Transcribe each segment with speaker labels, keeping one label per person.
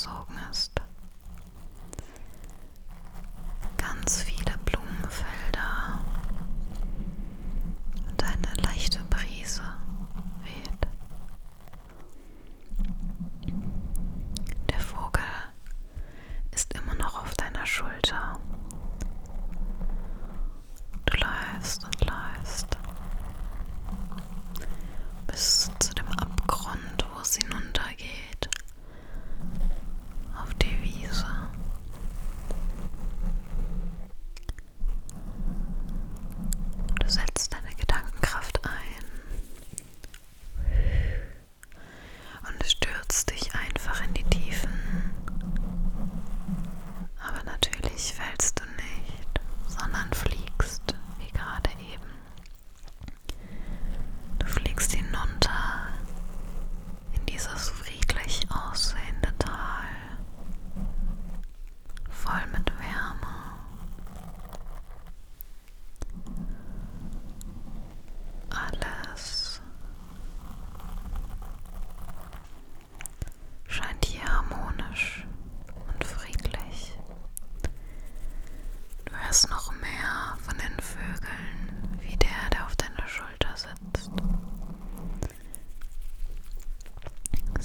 Speaker 1: gezogen.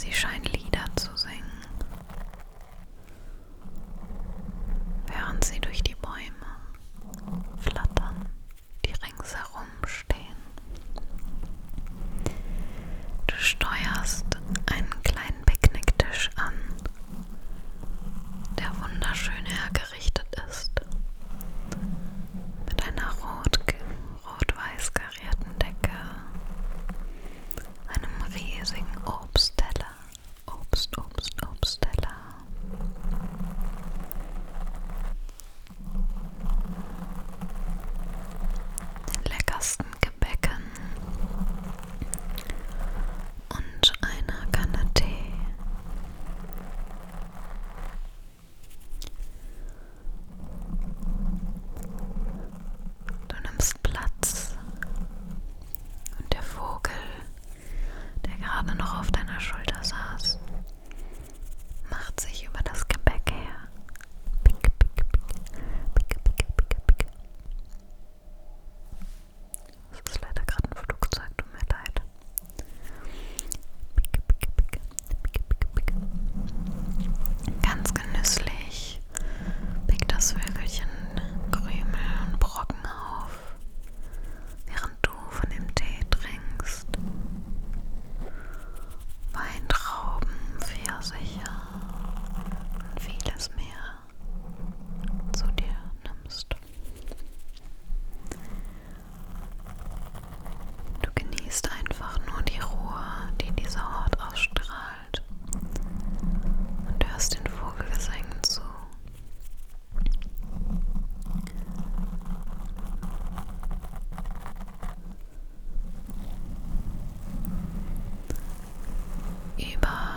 Speaker 1: sie scheint lieb. 제발